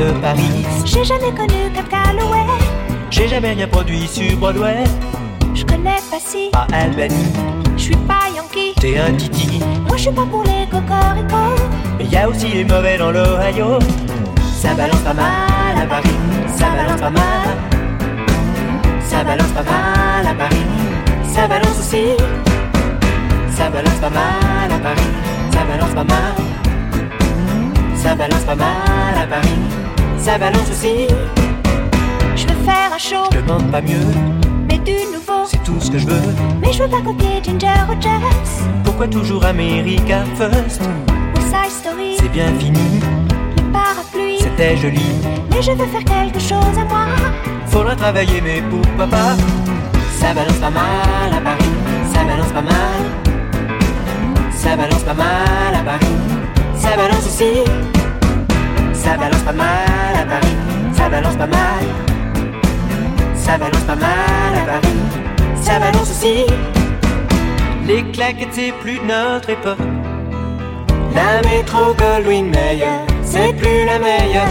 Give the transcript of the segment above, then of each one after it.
de Paris. J'ai jamais connu Cap Calloway. J'ai jamais rien produit sur Broadway. Je connais pas si. Pas Albany. Je suis pas Yankee. T'es un titi. Moi je suis pas pour les cocoricots. Mais y a aussi les mauvais dans l'Ohio. Ça balance pas mal à Paris. Ça balance pas mal. Ça balance pas mal à Paris. Ça balance aussi. Ça balance pas mal à Paris. Ça balance pas mal. Ça balance pas mal à Paris. Ça balance aussi. Je veux faire un show. Je demande pas mieux. Mais du nouveau. C'est tout ce que je veux. Mais je veux pas copier Ginger Rogers. Pourquoi toujours America First? Ou Side Story. C'est bien fini. Les parapluies. C'était joli. Mais je veux faire quelque chose à moi. Faudra travailler, mais pourquoi pas? Ça balance pas mal à Paris. Ça balance pas mal. Ça balance pas mal à Paris. Ça balance aussi. Ça balance pas mal à Paris. Ça balance pas mal. Ça balance pas mal à Paris. Ça balance aussi. Les claquettes, c'est plus de notre époque. La métro Goldwyn Mayer, c'est plus la meilleure.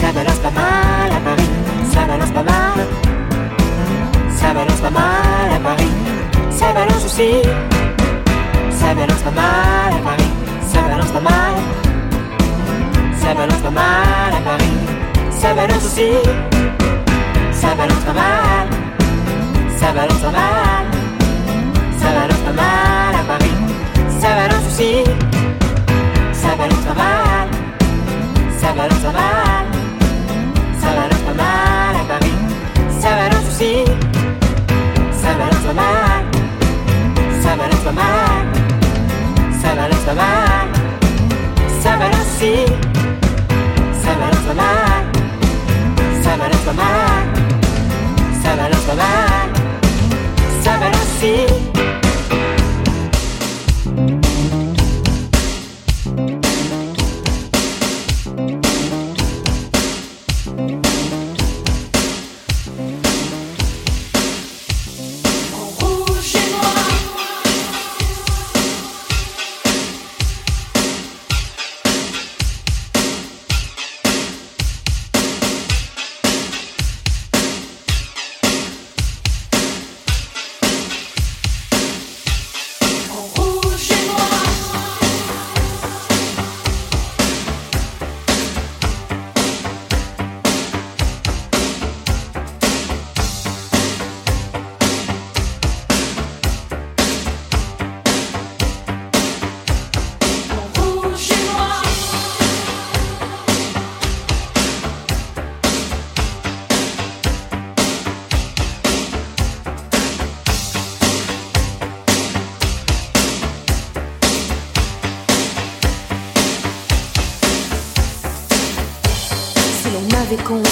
Ça balance pas mal à Paris. Ça balance pas mal. Ça balance pas mal à Paris. Ça balance aussi. Ça balance pas mal à Paris. Ça balance pas mal. Pas mal à Paris. Ça balance aussi. Ça balance pas mal. Ça balance pas mal. Ça balance pas mal à Paris. Ça balance aussi. Ça balance pas mal. Ça balance pas mal. Ça pas mal à Paris. Ça balance aussi. Ça pas mal. Ça pas mal. Ça pas mal. Ça balance aussi. Ça balance pas mal. Ça balance pas mal. Ça balance pas mal. Ça Si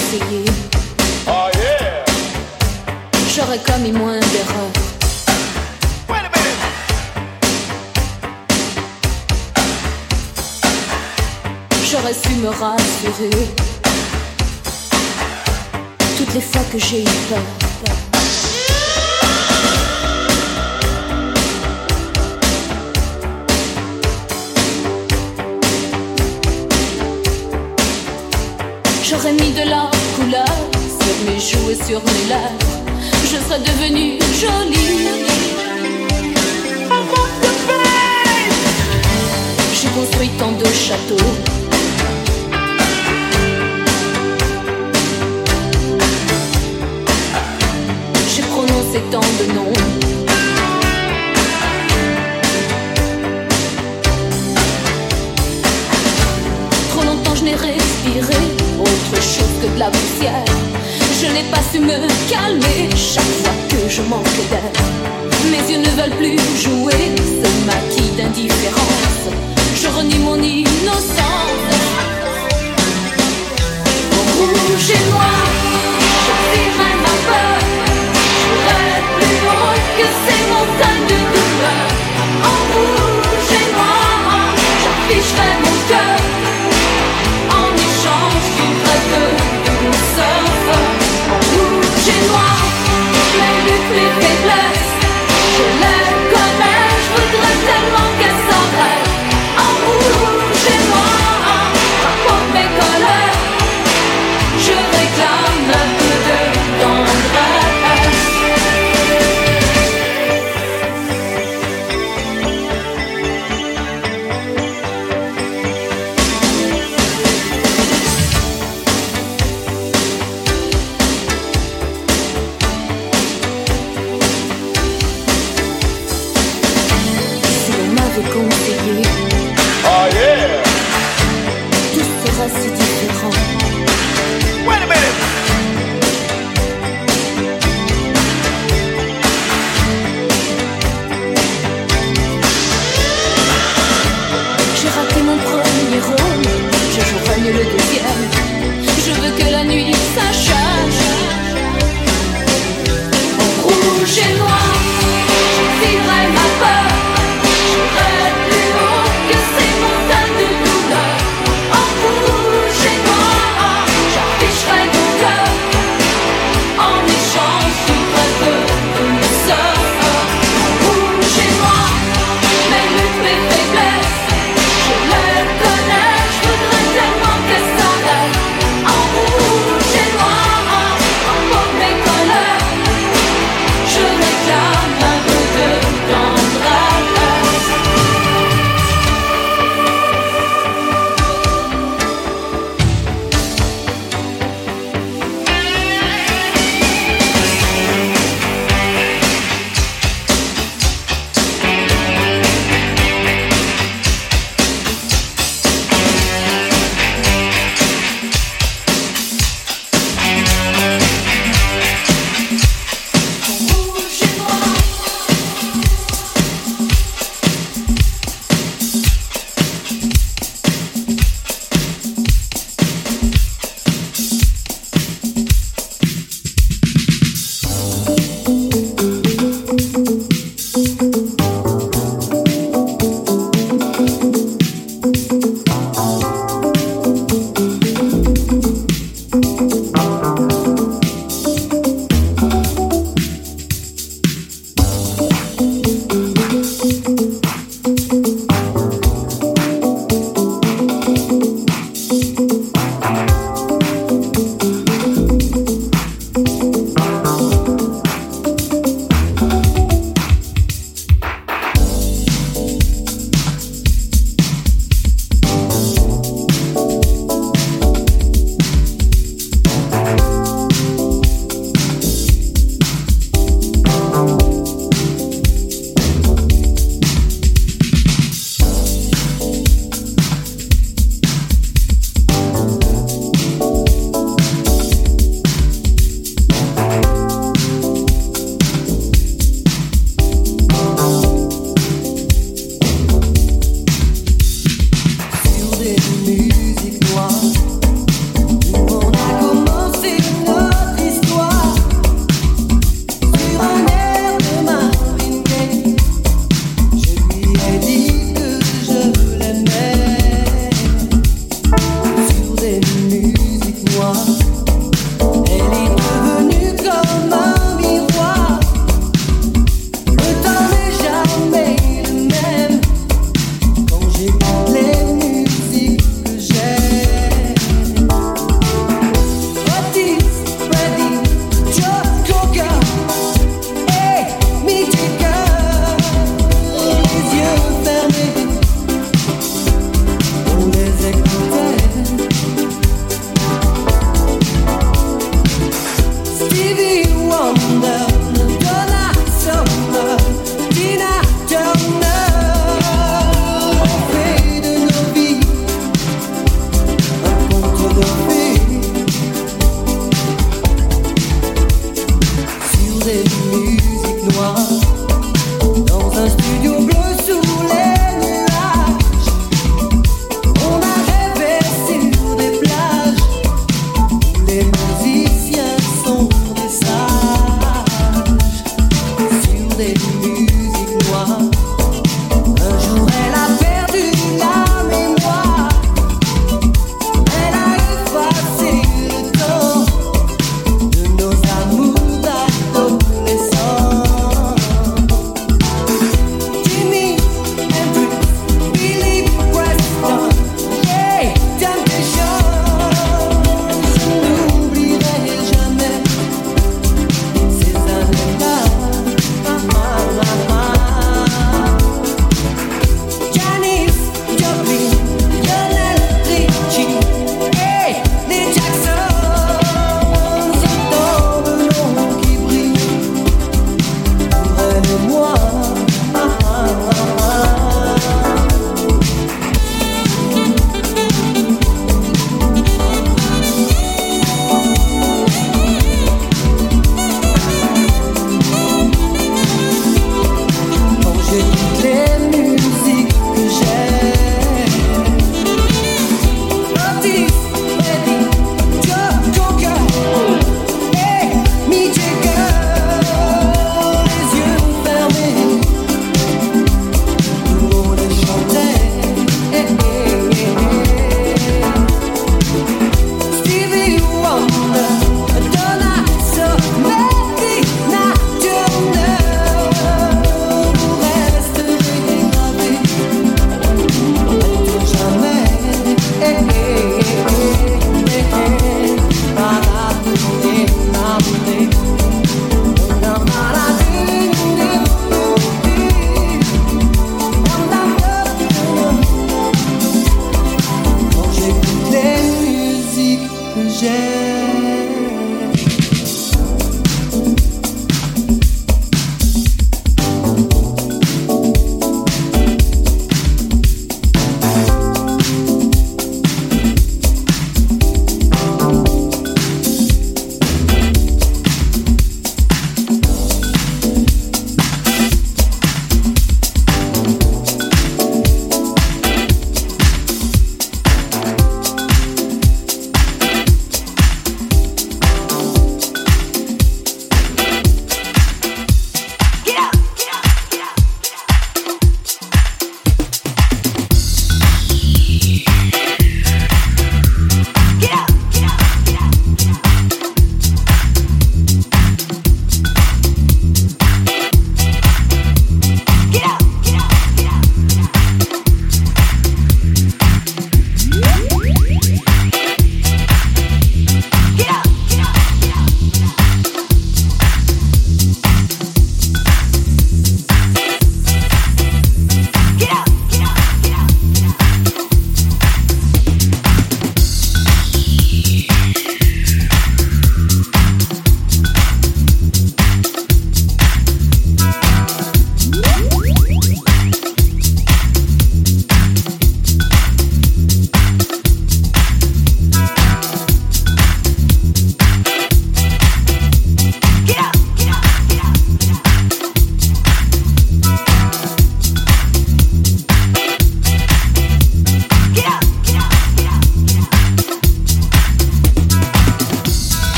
tu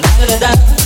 da da da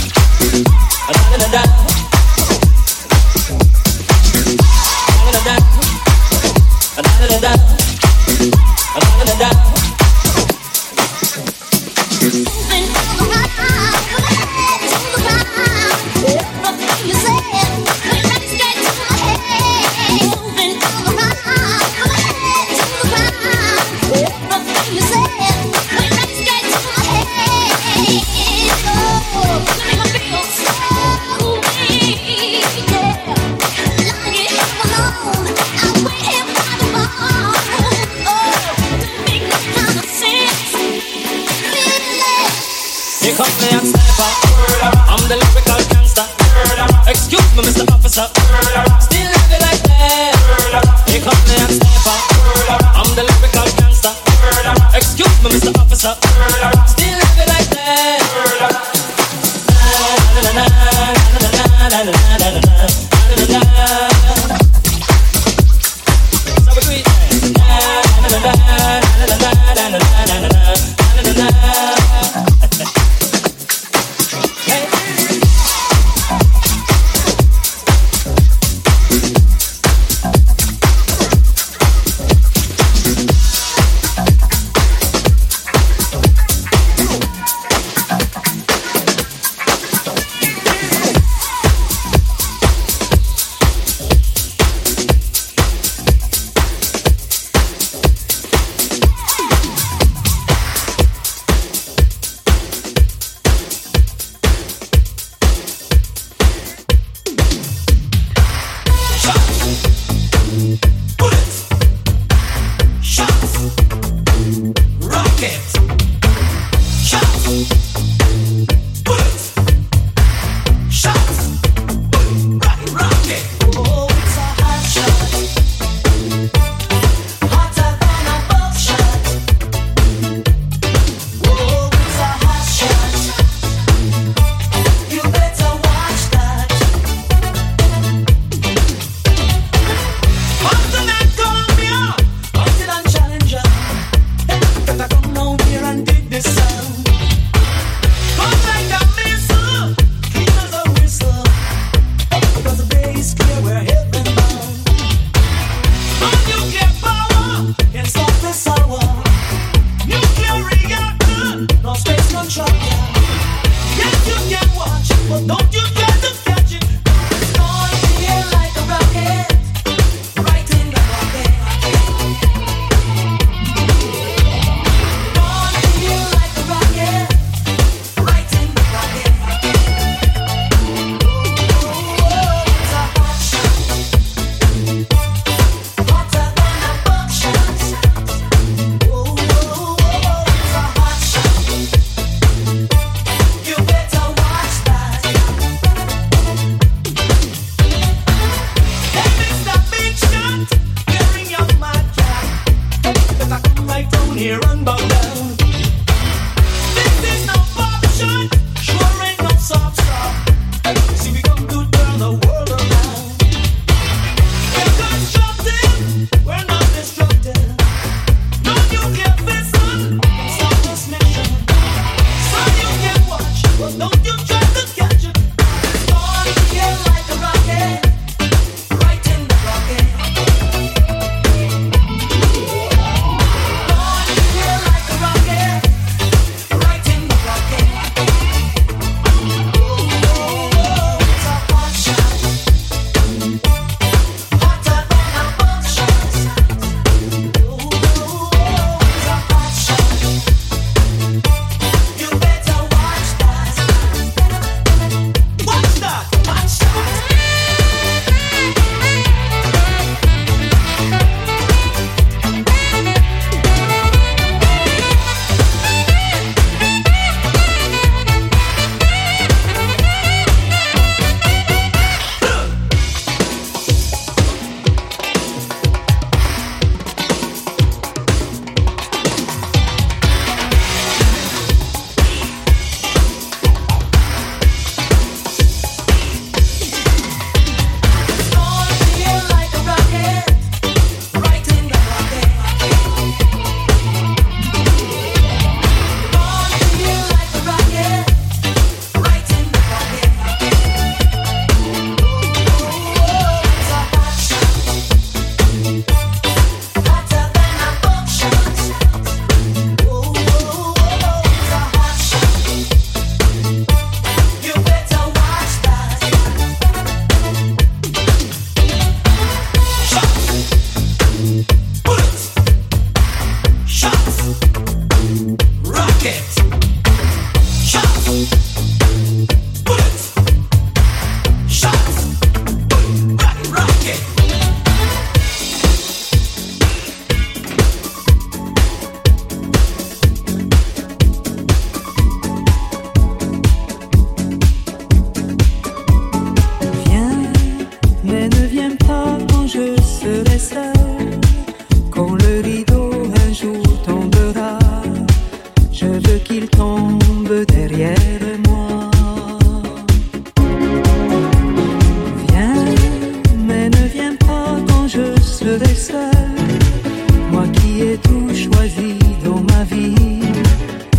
dans ma vie,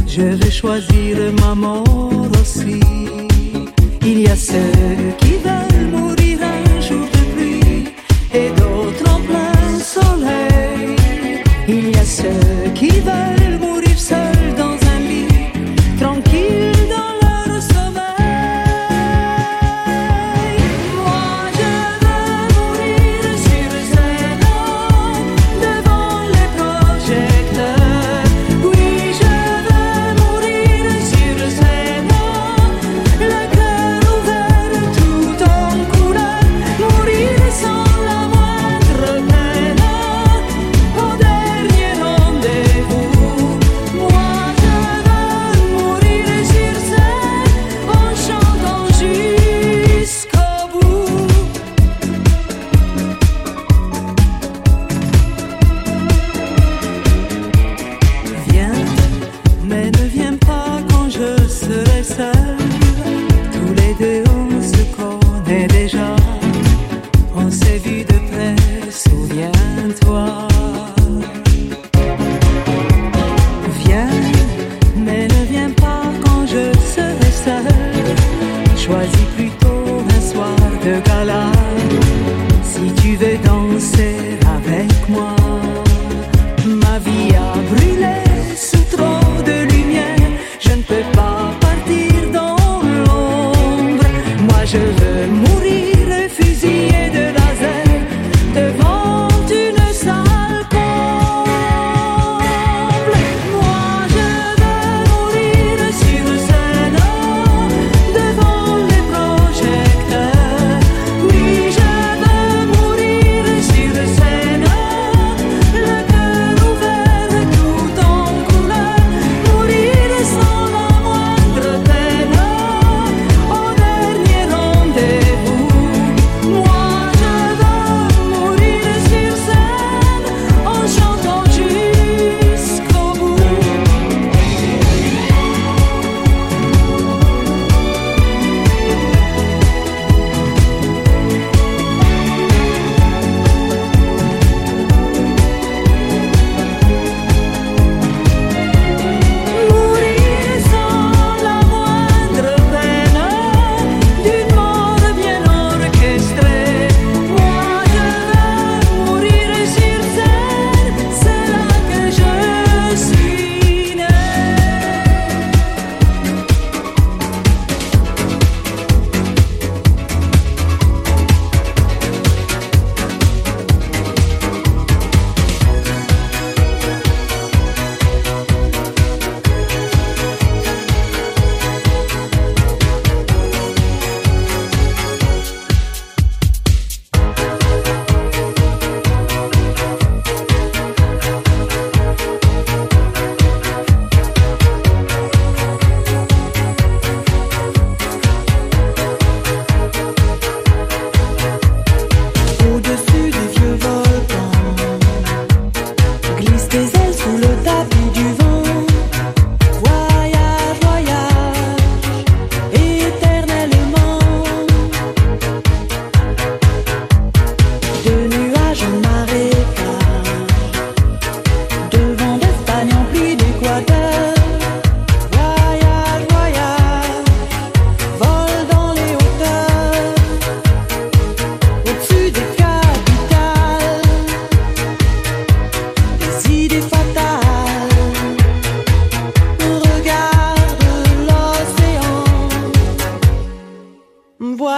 je vais choisir ma mort aussi. Il y a ceux qui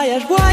mariage. Wow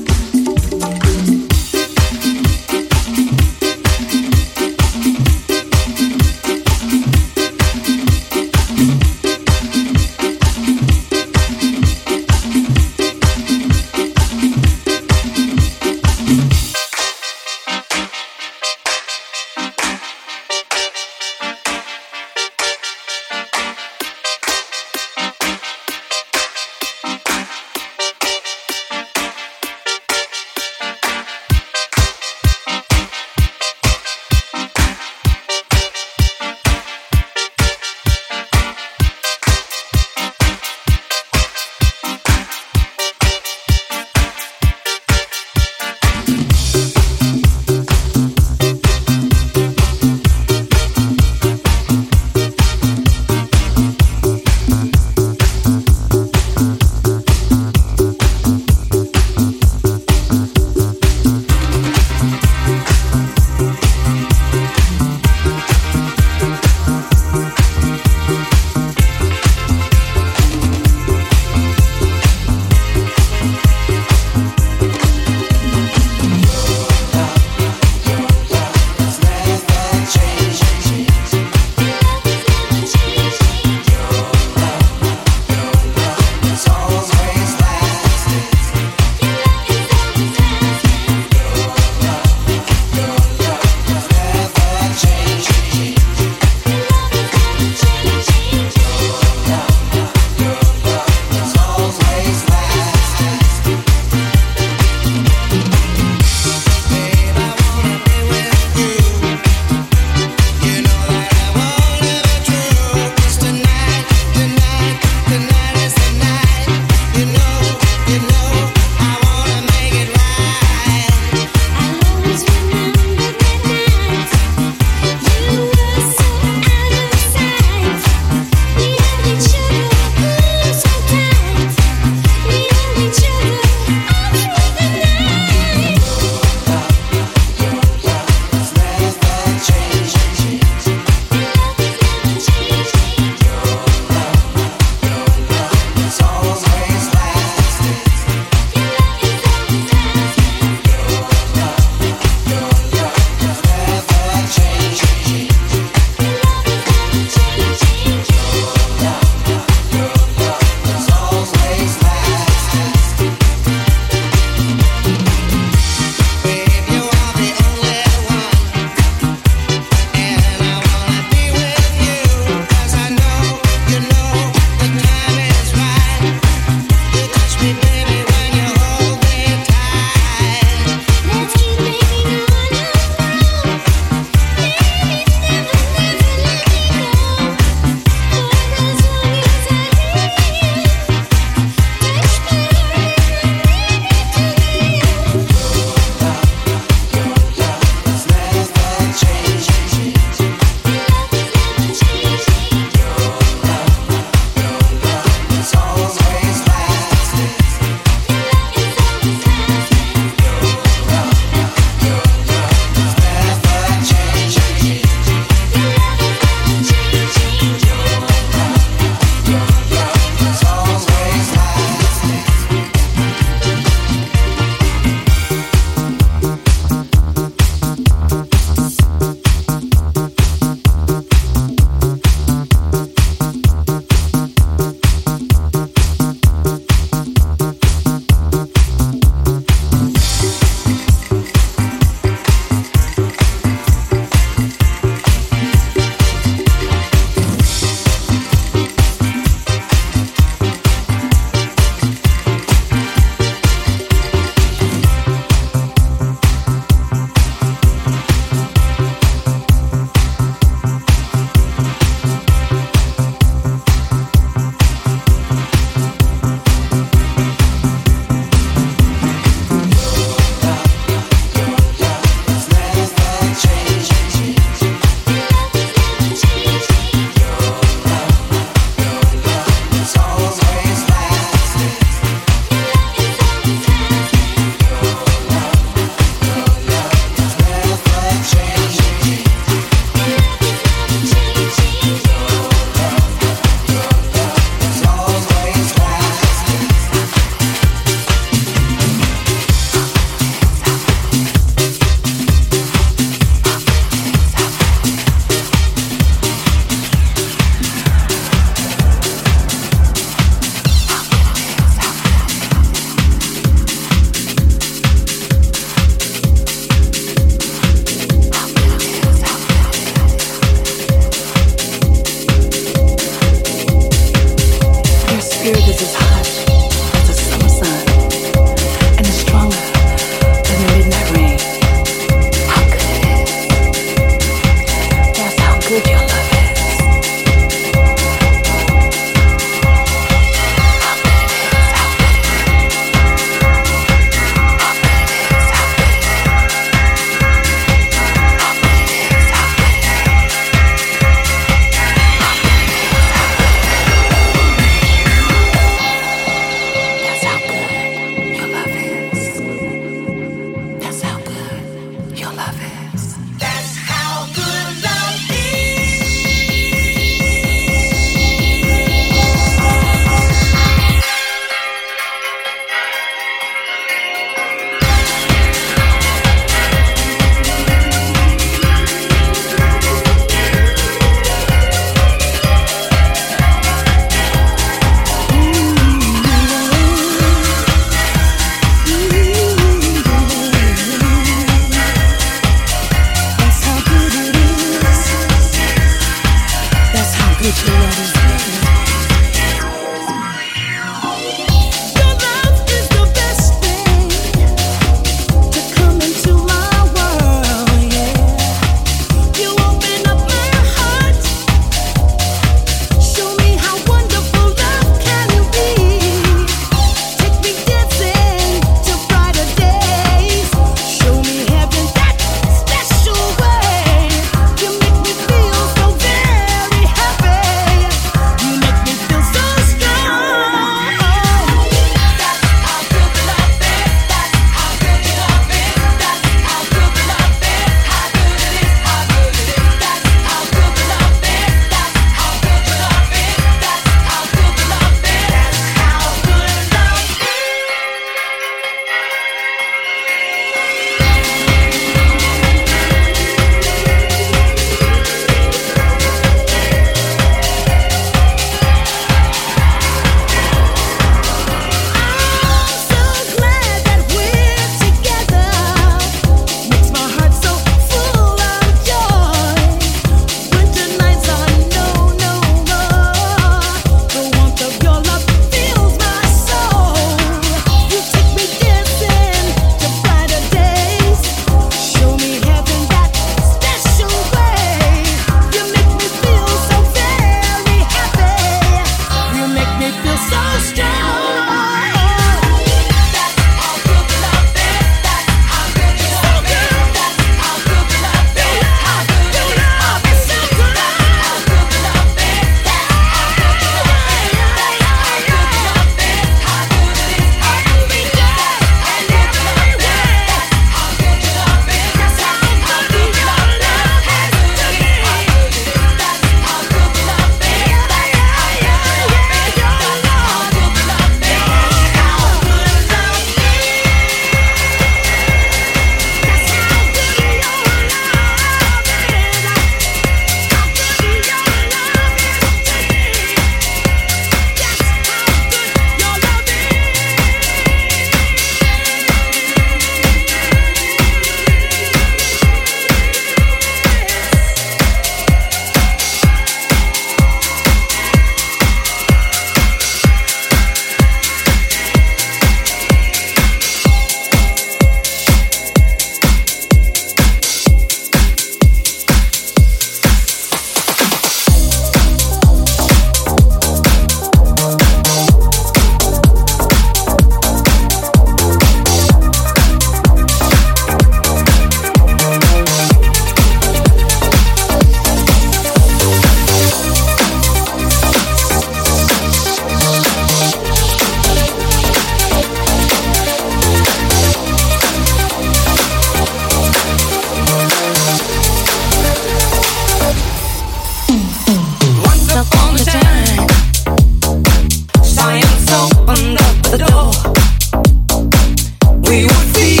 We would feed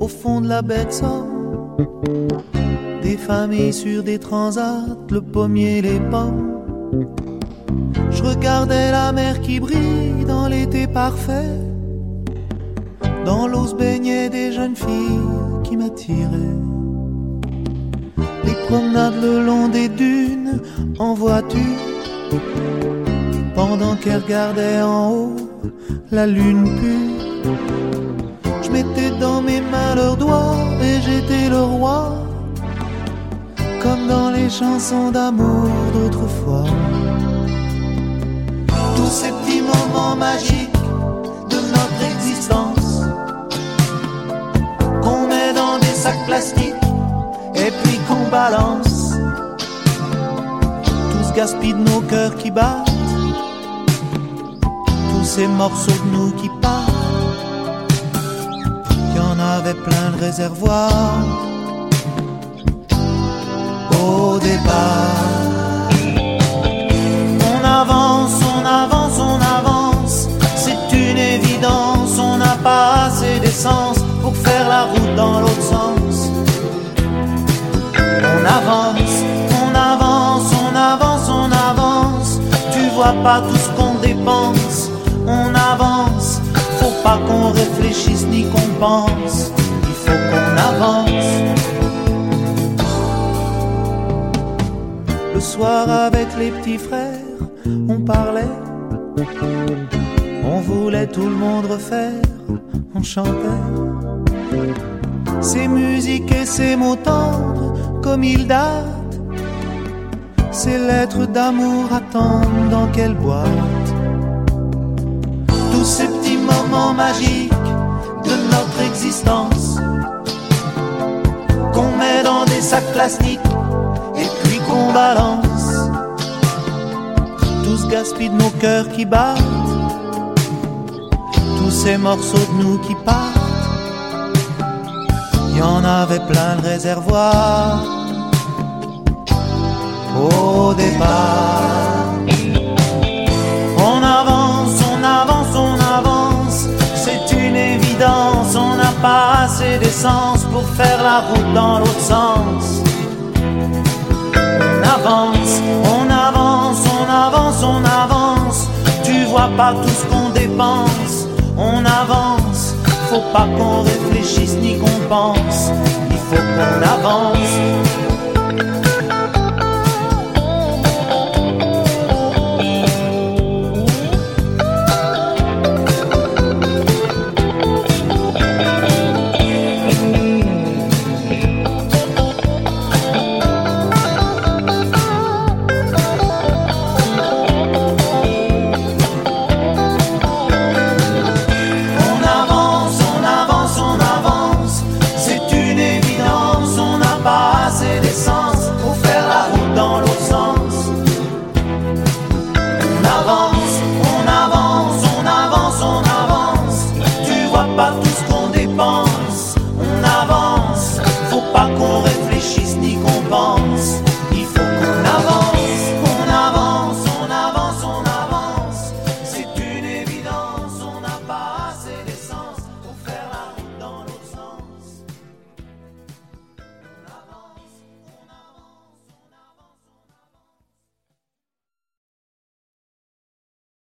Au fond de la de Somme. Des familles sur des transats, le pommier, les pommes. Je regardais la mer qui brille dans l'été parfait. Dans l'eau se baignaient des jeunes filles qui m'attiraient. Les promenades le long des dunes en voiture. Pendant qu'elles regardaient en haut la lune pure. Et j'étais le roi. Comme dans les chansons d'amour d'autrefois. Tous ces petits moments magiques de notre existence qu'on met dans des sacs plastiques et puis qu'on balance. Tout ce de nos cœurs qui battent, tous ces morceaux de nous qui partent. Plein le réservoir au départ. On avance, on avance, on avance. C'est une évidence, on n'a pas assez d'essence pour faire la route dans l'autre sens. On avance, on avance, on avance, on avance. Tu vois pas tout ce qu'on dépense. On avance, pas qu'on réfléchisse ni qu'on pense. Il faut qu'on avance. Le soir avec les petits frères, on parlait. On voulait tout le monde refaire, on chantait. Ces musiques et ces mots tendres, comme ils datent. Ces lettres d'amour attendent dans quelle boîte? Tous ces magiques de notre existence qu'on met dans des sacs plastiques et puis qu'on balance. Tout ce gaspille de nos cœurs qui battent, tous ces morceaux de nous qui partent. Il y en avait plein le réservoir au départ. Pas assez d'essence pour faire la route dans l'autre sens. On avance, on avance, on avance, on avance, tu vois pas tout ce qu'on dépense. On avance, faut pas qu'on réfléchisse ni qu'on pense, il faut qu'on avance.